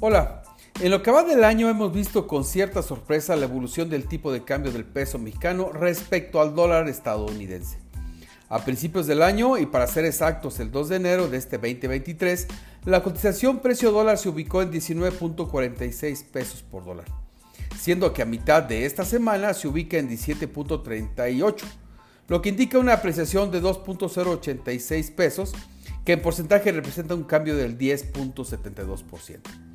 Hola, en lo que va del año hemos visto con cierta sorpresa la evolución del tipo de cambio del peso mexicano respecto al dólar estadounidense. A principios del año, y para ser exactos el 2 de enero de este 2023, la cotización precio dólar se ubicó en 19.46 pesos por dólar, siendo que a mitad de esta semana se ubica en 17.38, lo que indica una apreciación de 2.086 pesos, que en porcentaje representa un cambio del 10.72%.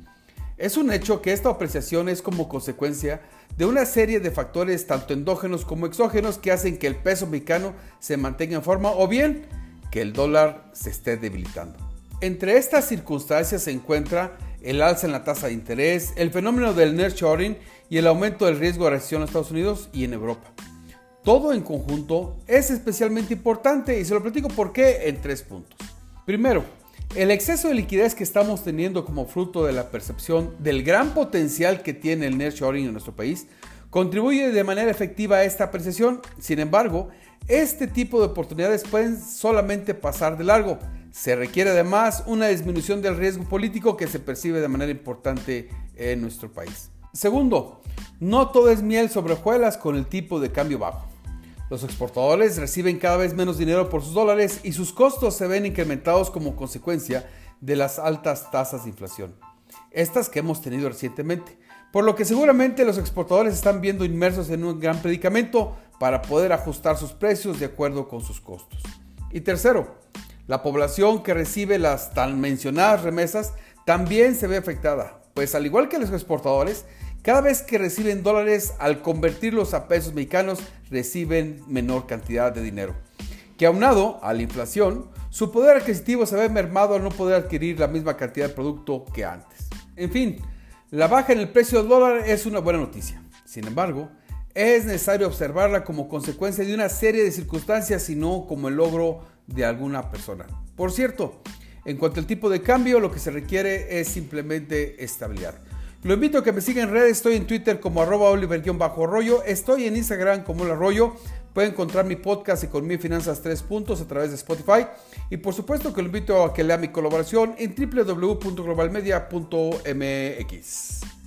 Es un hecho que esta apreciación es como consecuencia de una serie de factores tanto endógenos como exógenos que hacen que el peso mexicano se mantenga en forma o bien que el dólar se esté debilitando. Entre estas circunstancias se encuentra el alza en la tasa de interés, el fenómeno del nearshoring y el aumento del riesgo de recesión en Estados Unidos y en Europa. Todo en conjunto es especialmente importante y se lo platico por qué en tres puntos. Primero, el exceso de liquidez que estamos teniendo como fruto de la percepción del gran potencial que tiene el nearshoring en nuestro país contribuye de manera efectiva a esta apreciación. Sin embargo, este tipo de oportunidades pueden solamente pasar de largo. Se requiere además una disminución del riesgo político que se percibe de manera importante en nuestro país. Segundo, no todo es miel sobre hojuelas con el tipo de cambio bajo. Los exportadores reciben cada vez menos dinero por sus dólares y sus costos se ven incrementados como consecuencia de las altas tasas de inflación, estas que hemos tenido recientemente, por lo que seguramente los exportadores están viendo inmersos en un gran predicamento para poder ajustar sus precios de acuerdo con sus costos. Y tercero, la población que recibe las tan mencionadas remesas también se ve afectada, pues al igual que los exportadores, cada vez que reciben dólares, al convertirlos a pesos mexicanos, reciben menor cantidad de dinero. Que aunado a la inflación, su poder adquisitivo se ve mermado al no poder adquirir la misma cantidad de producto que antes. En fin, la baja en el precio del dólar es una buena noticia. Sin embargo, es necesario observarla como consecuencia de una serie de circunstancias y no como el logro de alguna persona. Por cierto, en cuanto al tipo de cambio, lo que se requiere es simplemente estabilidad. Lo invito a que me siga en redes, estoy en Twitter como arroba oliver-arroyo, estoy en Instagram como el arroyo, puede encontrar mi podcast y Finanzas 3 puntos a través de Spotify y por supuesto que lo invito a que lea mi colaboración en www.globalmedia.mx.